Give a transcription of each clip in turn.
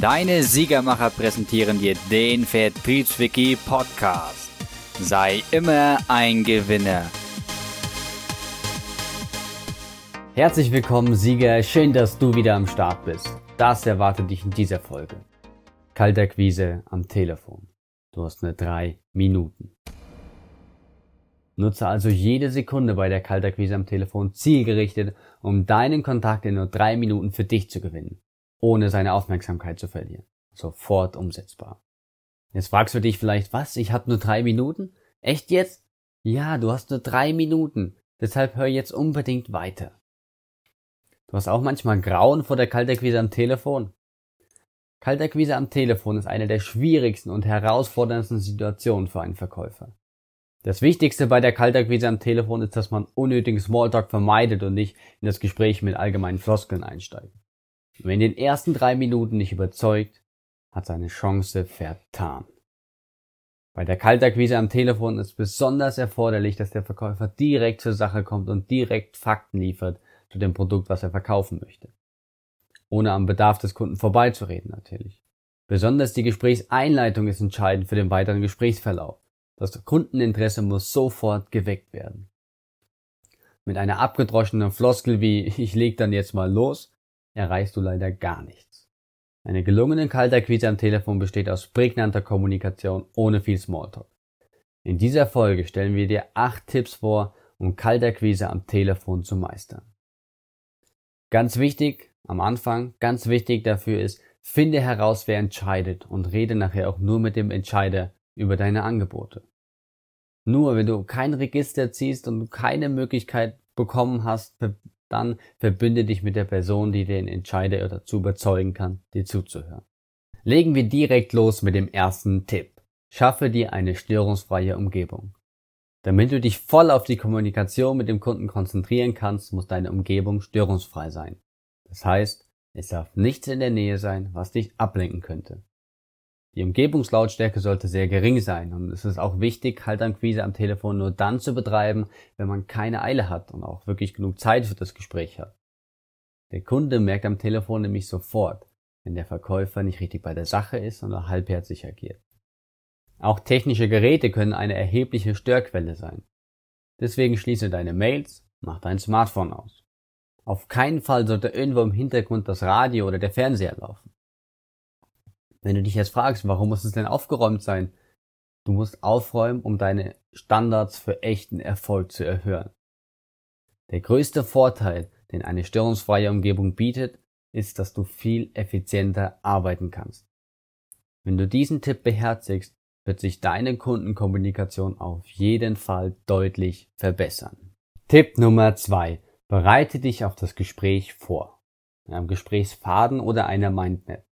Deine Siegermacher präsentieren dir den Vertriebswiki Podcast. Sei immer ein Gewinner. Herzlich willkommen, Sieger. Schön, dass du wieder am Start bist. Das erwartet dich in dieser Folge. Kalterquise am Telefon. Du hast nur drei Minuten. Nutze also jede Sekunde bei der Kalterquise am Telefon zielgerichtet, um deinen Kontakt in nur drei Minuten für dich zu gewinnen, ohne seine Aufmerksamkeit zu verlieren. Sofort umsetzbar. Jetzt fragst du dich vielleicht, was? Ich habe nur drei Minuten? Echt jetzt? Ja, du hast nur drei Minuten. Deshalb hör jetzt unbedingt weiter. Du hast auch manchmal Grauen vor der Kalterquise am Telefon. Kalterquise am Telefon ist eine der schwierigsten und herausforderndsten Situationen für einen Verkäufer. Das Wichtigste bei der Kaltakquise am Telefon ist, dass man unnötigen Smalltalk vermeidet und nicht in das Gespräch mit allgemeinen Floskeln einsteigt. Wer in den ersten drei Minuten nicht überzeugt, hat seine Chance vertan. Bei der Kaltakquise am Telefon ist besonders erforderlich, dass der Verkäufer direkt zur Sache kommt und direkt Fakten liefert zu dem Produkt, was er verkaufen möchte. Ohne am Bedarf des Kunden vorbeizureden natürlich. Besonders die Gesprächseinleitung ist entscheidend für den weiteren Gesprächsverlauf. Das Kundeninteresse muss sofort geweckt werden. Mit einer abgedroschenen Floskel wie ich leg dann jetzt mal los, erreichst du leider gar nichts. Eine gelungene Kaltakquise am Telefon besteht aus prägnanter Kommunikation ohne viel Smalltalk. In dieser Folge stellen wir dir acht Tipps vor, um Kaltakquise am Telefon zu meistern. Ganz wichtig am Anfang, ganz wichtig dafür ist, finde heraus, wer entscheidet und rede nachher auch nur mit dem Entscheider über deine Angebote. Nur wenn du kein Register ziehst und keine Möglichkeit bekommen hast, dann verbünde dich mit der Person, die den Entscheider dazu überzeugen kann, dir zuzuhören. Legen wir direkt los mit dem ersten Tipp. Schaffe dir eine störungsfreie Umgebung. Damit du dich voll auf die Kommunikation mit dem Kunden konzentrieren kannst, muss deine Umgebung störungsfrei sein. Das heißt, es darf nichts in der Nähe sein, was dich ablenken könnte. Die Umgebungslautstärke sollte sehr gering sein und es ist auch wichtig, Kaltakquise am Telefon nur dann zu betreiben, wenn man keine Eile hat und auch wirklich genug Zeit für das Gespräch hat. Der Kunde merkt am Telefon nämlich sofort, wenn der Verkäufer nicht richtig bei der Sache ist oder halbherzig agiert. Auch technische Geräte können eine erhebliche Störquelle sein. Deswegen schließe deine Mails, mach dein Smartphone aus. Auf keinen Fall sollte irgendwo im Hintergrund das Radio oder der Fernseher laufen. Wenn du dich jetzt fragst, warum muss es denn aufgeräumt sein? Du musst aufräumen, um deine Standards für echten Erfolg zu erhöhen. Der größte Vorteil, den eine störungsfreie Umgebung bietet, ist, dass du viel effizienter arbeiten kannst. Wenn du diesen Tipp beherzigst, wird sich deine Kundenkommunikation auf jeden Fall deutlich verbessern. Tipp Nummer zwei: Bereite dich auf das Gespräch vor. In einem Gesprächsfaden oder einer Mindmap.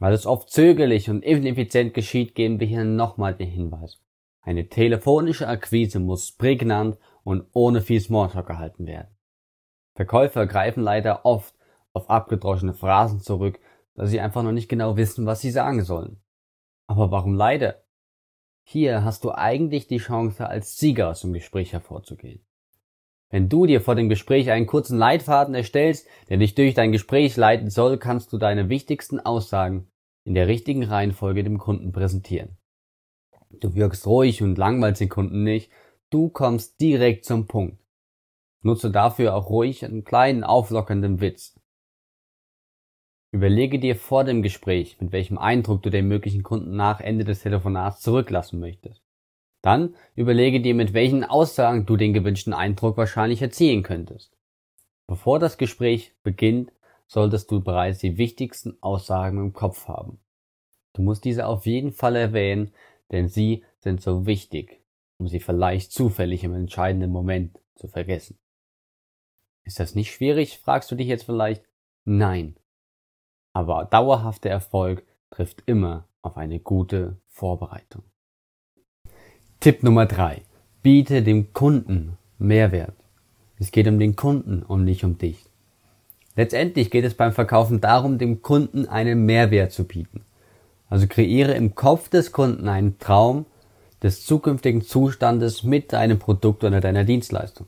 Weil es oft zögerlich und ineffizient geschieht, geben wir hier nochmal den Hinweis. Eine telefonische Akquise muss prägnant und ohne viel Smalltalk gehalten werden. Verkäufer greifen leider oft auf abgedroschene Phrasen zurück, da sie einfach noch nicht genau wissen, was sie sagen sollen. Aber warum leider? Hier hast du eigentlich die Chance, als Sieger aus dem Gespräch hervorzugehen. Wenn du dir vor dem Gespräch einen kurzen Leitfaden erstellst, der dich durch dein Gespräch leiten soll, kannst du deine wichtigsten Aussagen in der richtigen Reihenfolge dem Kunden präsentieren. Du wirkst ruhig und langweilst den Kunden nicht, du kommst direkt zum Punkt. Nutze dafür auch ruhig einen kleinen auflockernden Witz. Überlege dir vor dem Gespräch, mit welchem Eindruck du den möglichen Kunden nach Ende des Telefonats zurücklassen möchtest. Dann überlege dir, mit welchen Aussagen du den gewünschten Eindruck wahrscheinlich erzielen könntest. Bevor das Gespräch beginnt, solltest du bereits die wichtigsten Aussagen im Kopf haben. Du musst diese auf jeden Fall erwähnen, denn sie sind so wichtig, um sie vielleicht zufällig im entscheidenden Moment zu vergessen. Ist das nicht schwierig, fragst du dich jetzt vielleicht? Nein. Aber dauerhafter Erfolg trifft immer auf eine gute Vorbereitung. Tipp Nummer drei: Biete dem Kunden Mehrwert. Es geht um den Kunden und nicht um dich. Letztendlich geht es beim Verkaufen darum, dem Kunden einen Mehrwert zu bieten. Also kreiere im Kopf des Kunden einen Traum des zukünftigen Zustandes mit deinem Produkt oder deiner Dienstleistung.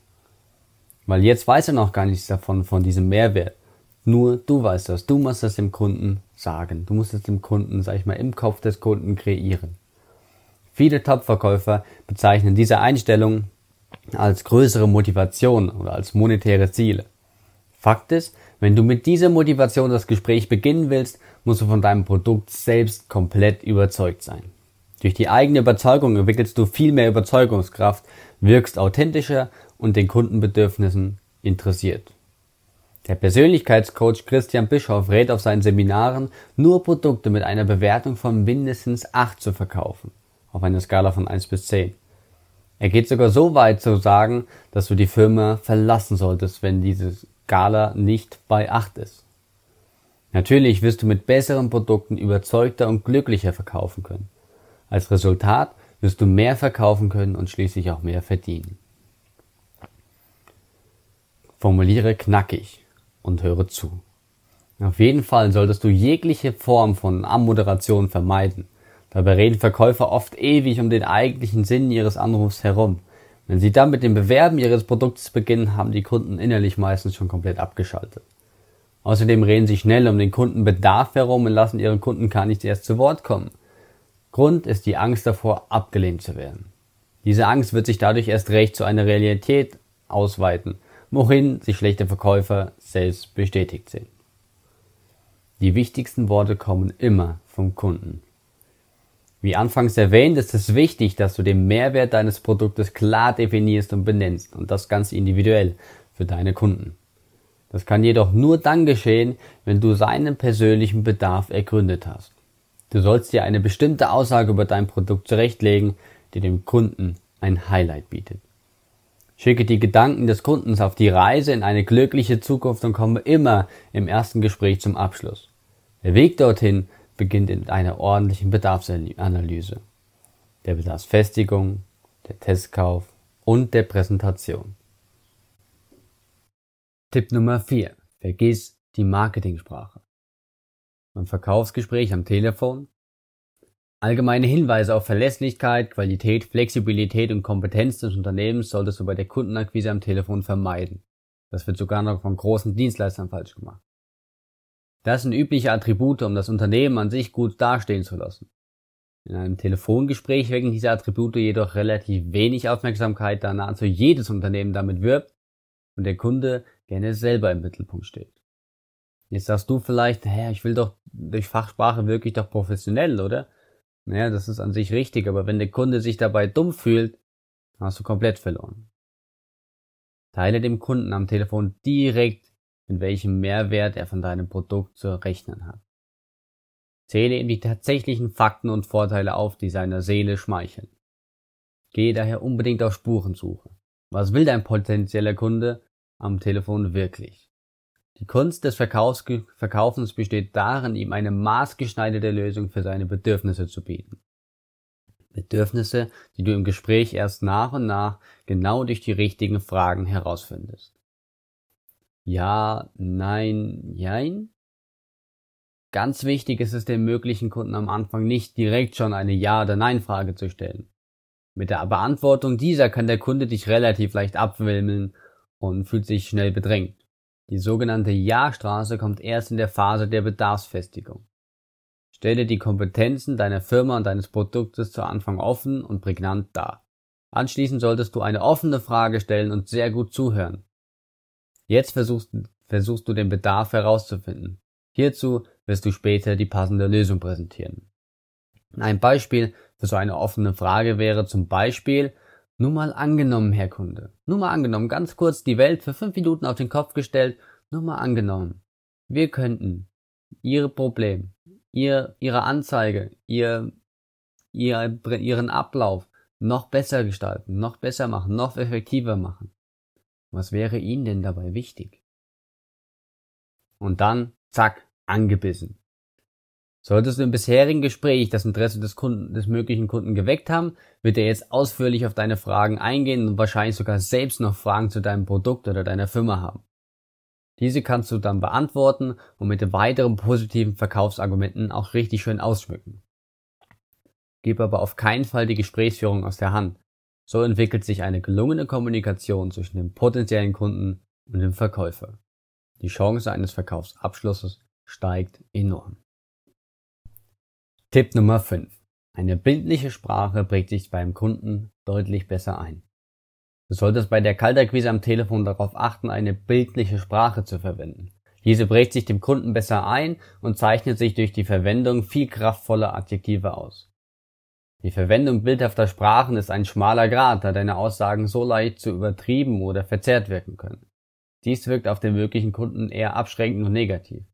Weil jetzt weiß er noch gar nichts davon, von diesem Mehrwert. Nur du weißt das, du musst das dem Kunden sagen. Du musst es dem Kunden, sag ich mal, im Kopf des Kunden kreieren. Viele Top-Verkäufer bezeichnen diese Einstellung als größere Motivation oder als monetäre Ziele. Fakt ist, wenn du mit dieser Motivation das Gespräch beginnen willst, musst du von deinem Produkt selbst komplett überzeugt sein. Durch die eigene Überzeugung entwickelst du viel mehr Überzeugungskraft, wirkst authentischer und den Kundenbedürfnissen interessiert. Der Persönlichkeitscoach Christian Bischoff rät auf seinen Seminaren, nur Produkte mit einer Bewertung von mindestens 8 zu verkaufen, auf einer Skala von 1 bis 10. Er geht sogar so weit zu sagen, dass du die Firma verlassen solltest, wenn diese Skala nicht bei 8 ist. Natürlich wirst du mit besseren Produkten überzeugter und glücklicher verkaufen können. Als Resultat wirst du mehr verkaufen können und schließlich auch mehr verdienen. Formuliere knackig und höre zu. Auf jeden Fall solltest du jegliche Form von Ammoderation vermeiden. Dabei reden Verkäufer oft ewig um den eigentlichen Sinn ihres Anrufs herum. Wenn sie dann mit dem Bewerben ihres Produktes beginnen, haben die Kunden innerlich meistens schon komplett abgeschaltet. Außerdem reden sie schnell um den Kundenbedarf herum und lassen ihren Kunden gar nicht erst zu Wort kommen. Grund ist die Angst davor, abgelehnt zu werden. Diese Angst wird sich dadurch erst recht zu einer Realität ausweiten, worin sich schlechte Verkäufer selbst bestätigt sehen. Die wichtigsten Worte kommen immer vom Kunden. Wie anfangs erwähnt, ist es wichtig, dass du den Mehrwert deines Produktes klar definierst und benennst und das ganz individuell für deine Kunden. Das kann jedoch nur dann geschehen, wenn du seinen persönlichen Bedarf ergründet hast. Du sollst dir eine bestimmte Aussage über dein Produkt zurechtlegen, die dem Kunden ein Highlight bietet. Schicke die Gedanken des Kundens auf die Reise in eine glückliche Zukunft und komme immer im ersten Gespräch zum Abschluss. Der Weg dorthin beginnt in einer ordentlichen Bedarfsanalyse, der Bedarfsfestigung, der Testkauf und der Präsentation. Tipp Nummer 4. Vergiss die Marketingsprache. Beim Verkaufsgespräch am Telefon. Allgemeine Hinweise auf Verlässlichkeit, Qualität, Flexibilität und Kompetenz des Unternehmens solltest du bei der Kundenakquise am Telefon vermeiden. Das wird sogar noch von großen Dienstleistern falsch gemacht. Das sind übliche Attribute, um das Unternehmen an sich gut dastehen zu lassen. In einem Telefongespräch wecken diese Attribute jedoch relativ wenig Aufmerksamkeit, da nahezu jedes Unternehmen damit wirbt und der Kunde gerne selber im Mittelpunkt steht. Jetzt sagst du vielleicht, hä, ich will doch durch Fachsprache wirklich doch professionell, oder? Naja, das ist an sich richtig, aber wenn der Kunde sich dabei dumm fühlt, hast du komplett verloren. Teile dem Kunden am Telefon direkt, in welchem Mehrwert er von deinem Produkt zu rechnen hat. Zähle ihm die tatsächlichen Fakten und Vorteile auf, die seiner Seele schmeicheln. Gehe daher unbedingt auf Spurensuche. Was will dein potenzieller Kunde am Telefon wirklich? Die Kunst des Verkaufs Verkaufens besteht darin, ihm eine maßgeschneiderte Lösung für seine Bedürfnisse zu bieten. Bedürfnisse, die du im Gespräch erst nach und nach genau durch die richtigen Fragen herausfindest. Ja, nein, jein? Ganz wichtig ist es dem möglichen Kunden am Anfang nicht direkt schon eine Ja- oder Nein-Frage zu stellen. Mit der Beantwortung dieser kann der Kunde dich relativ leicht abwimmeln und fühlt sich schnell bedrängt. Die sogenannte Ja-Straße kommt erst in der Phase der Bedarfsfestigung. Stelle die Kompetenzen deiner Firma und deines Produktes zu Anfang offen und prägnant dar. Anschließend solltest du eine offene Frage stellen und sehr gut zuhören. Jetzt versuchst, versuchst du den Bedarf herauszufinden. Hierzu wirst du später die passende Lösung präsentieren. Ein Beispiel für so eine offene Frage wäre zum Beispiel, nur mal angenommen, Herr Kunde, nur mal angenommen, ganz kurz die Welt für fünf Minuten auf den Kopf gestellt, nur mal angenommen. Wir könnten Ihre Problem, Ihr, Ihre Anzeige, Ihr, Ihr, Ihren Ablauf noch besser gestalten, noch besser machen, noch effektiver machen. Was wäre Ihnen denn dabei wichtig? Und dann, zack, angebissen. Solltest du im bisherigen Gespräch das Interesse des Kunden, des möglichen Kunden geweckt haben, wird er jetzt ausführlich auf deine Fragen eingehen und wahrscheinlich sogar selbst noch Fragen zu deinem Produkt oder deiner Firma haben. Diese kannst du dann beantworten und mit weiteren positiven Verkaufsargumenten auch richtig schön ausschmücken. Gib aber auf keinen Fall die Gesprächsführung aus der Hand. So entwickelt sich eine gelungene Kommunikation zwischen dem potenziellen Kunden und dem Verkäufer. Die Chance eines Verkaufsabschlusses steigt enorm. Tipp Nummer 5. Eine bildliche Sprache prägt sich beim Kunden deutlich besser ein. Du solltest bei der Kaltakquise am Telefon darauf achten, eine bildliche Sprache zu verwenden. Diese prägt sich dem Kunden besser ein und zeichnet sich durch die Verwendung viel kraftvoller Adjektive aus. Die Verwendung bildhafter Sprachen ist ein schmaler Grat, da deine Aussagen so leicht zu übertrieben oder verzerrt wirken können. Dies wirkt auf den möglichen Kunden eher abschränkend und negativ.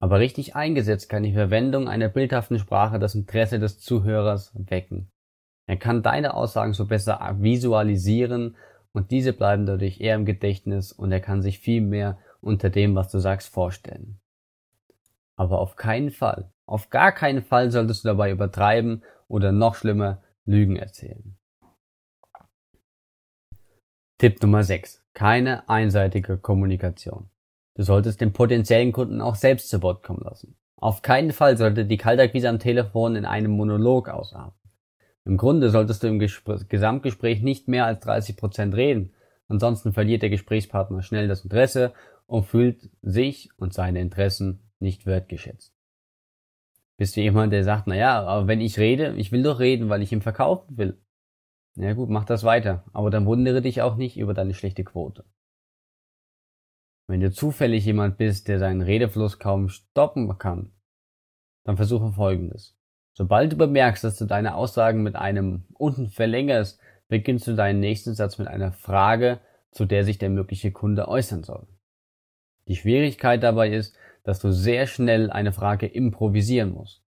Aber richtig eingesetzt kann die Verwendung einer bildhaften Sprache das Interesse des Zuhörers wecken. Er kann deine Aussagen so besser visualisieren und diese bleiben dadurch eher im Gedächtnis und er kann sich viel mehr unter dem, was du sagst, vorstellen. Aber auf keinen Fall, auf gar keinen Fall solltest du dabei übertreiben oder noch schlimmer Lügen erzählen. Tipp Nummer 6. Keine einseitige Kommunikation. Du solltest den potenziellen Kunden auch selbst zu Wort kommen lassen. Auf keinen Fall sollte die Kaltakquise am Telefon in einem Monolog ausarten. Im Grunde solltest du im Gespr Gesamtgespräch nicht mehr als 30 Prozent reden, ansonsten verliert der Gesprächspartner schnell das Interesse und fühlt sich und seine Interessen nicht wertgeschätzt. Bist du jemand, der sagt, na ja, aber wenn ich rede, ich will doch reden, weil ich ihm verkaufen will. Na ja, gut, mach das weiter, aber dann wundere dich auch nicht über deine schlechte Quote. Wenn du zufällig jemand bist, der seinen Redefluss kaum stoppen kann, dann versuche folgendes. Sobald du bemerkst, dass du deine Aussagen mit einem unten verlängerst, beginnst du deinen nächsten Satz mit einer Frage, zu der sich der mögliche Kunde äußern soll. Die Schwierigkeit dabei ist, dass du sehr schnell eine Frage improvisieren musst.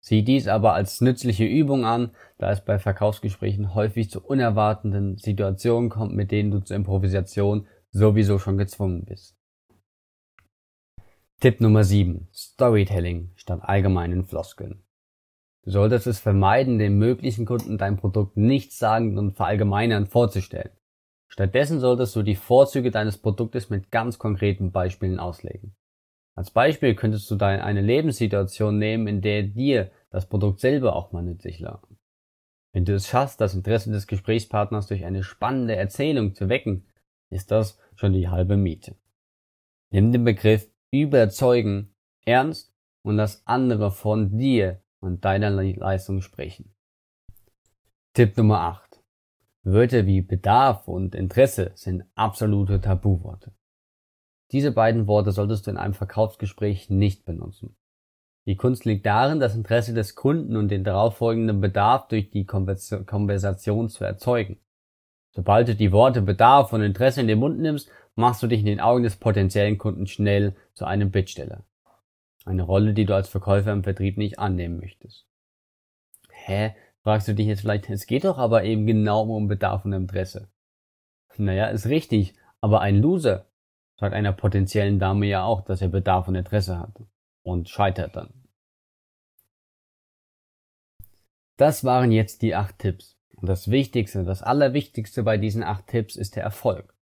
Sieh dies aber als nützliche Übung an, da es bei Verkaufsgesprächen häufig zu unerwartenden Situationen kommt, mit denen du zur Improvisation sowieso schon gezwungen bist. Tipp Nummer 7. Storytelling statt allgemeinen Floskeln. Du solltest es vermeiden, den möglichen Kunden dein Produkt nichtssagend und verallgemeinernd vorzustellen. Stattdessen solltest du die Vorzüge deines Produktes mit ganz konkreten Beispielen auslegen. Als Beispiel könntest du deine eine Lebenssituation nehmen, in der dir das Produkt selber auch mal nützlich lag. Wenn du es schaffst, das Interesse des Gesprächspartners durch eine spannende Erzählung zu wecken, ist das schon die halbe Miete. Nimm den Begriff überzeugen ernst und lass andere von dir und deiner Leistung sprechen. Tipp Nummer 8. Wörter wie Bedarf und Interesse sind absolute Tabuworte. Diese beiden Worte solltest du in einem Verkaufsgespräch nicht benutzen. Die Kunst liegt darin, das Interesse des Kunden und den darauffolgenden Bedarf durch die Konversation zu erzeugen. Sobald du die Worte Bedarf und Interesse in den Mund nimmst, machst du dich in den Augen des potenziellen Kunden schnell zu einem Bittsteller. Eine Rolle, die du als Verkäufer im Vertrieb nicht annehmen möchtest. Hä? Fragst du dich jetzt vielleicht, es geht doch aber eben genau um Bedarf und Interesse. Naja, ist richtig, aber ein Loser sagt einer potenziellen Dame ja auch, dass er Bedarf und Interesse hat und scheitert dann. Das waren jetzt die acht Tipps. Und das Wichtigste, das Allerwichtigste bei diesen acht Tipps ist der Erfolg.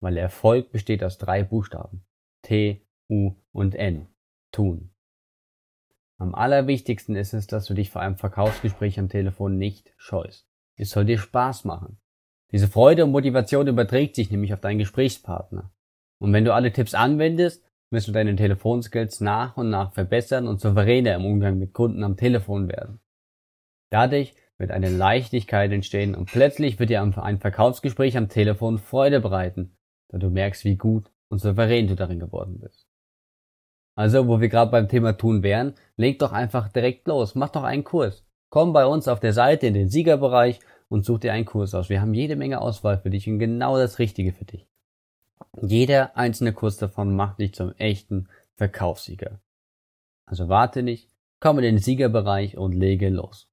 Weil der Erfolg besteht aus drei Buchstaben. T, U und N. Tun. Am allerwichtigsten ist es, dass du dich vor einem Verkaufsgespräch am Telefon nicht scheust. Es soll dir Spaß machen. Diese Freude und Motivation überträgt sich nämlich auf deinen Gesprächspartner. Und wenn du alle Tipps anwendest, wirst du deine Telefonskills nach und nach verbessern und souveräner im Umgang mit Kunden am Telefon werden. Dadurch wird eine Leichtigkeit entstehen und plötzlich wird dir ein Verkaufsgespräch am Telefon Freude bereiten, da du merkst, wie gut und souverän du darin geworden bist. Also, wo wir gerade beim Thema tun wären, leg doch einfach direkt los, mach doch einen Kurs. Komm bei uns auf der Seite in den Siegerbereich und such dir einen Kurs aus. Wir haben jede Menge Auswahl für dich und genau das Richtige für dich. Jeder einzelne Kurs davon macht dich zum echten Verkaufssieger. Also warte nicht, komm in den Siegerbereich und lege los.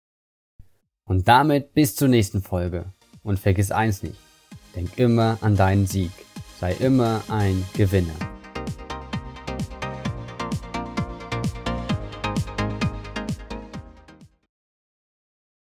Und damit bis zur nächsten Folge. Und vergiss eins nicht, denk immer an deinen Sieg. Sei immer ein Gewinner.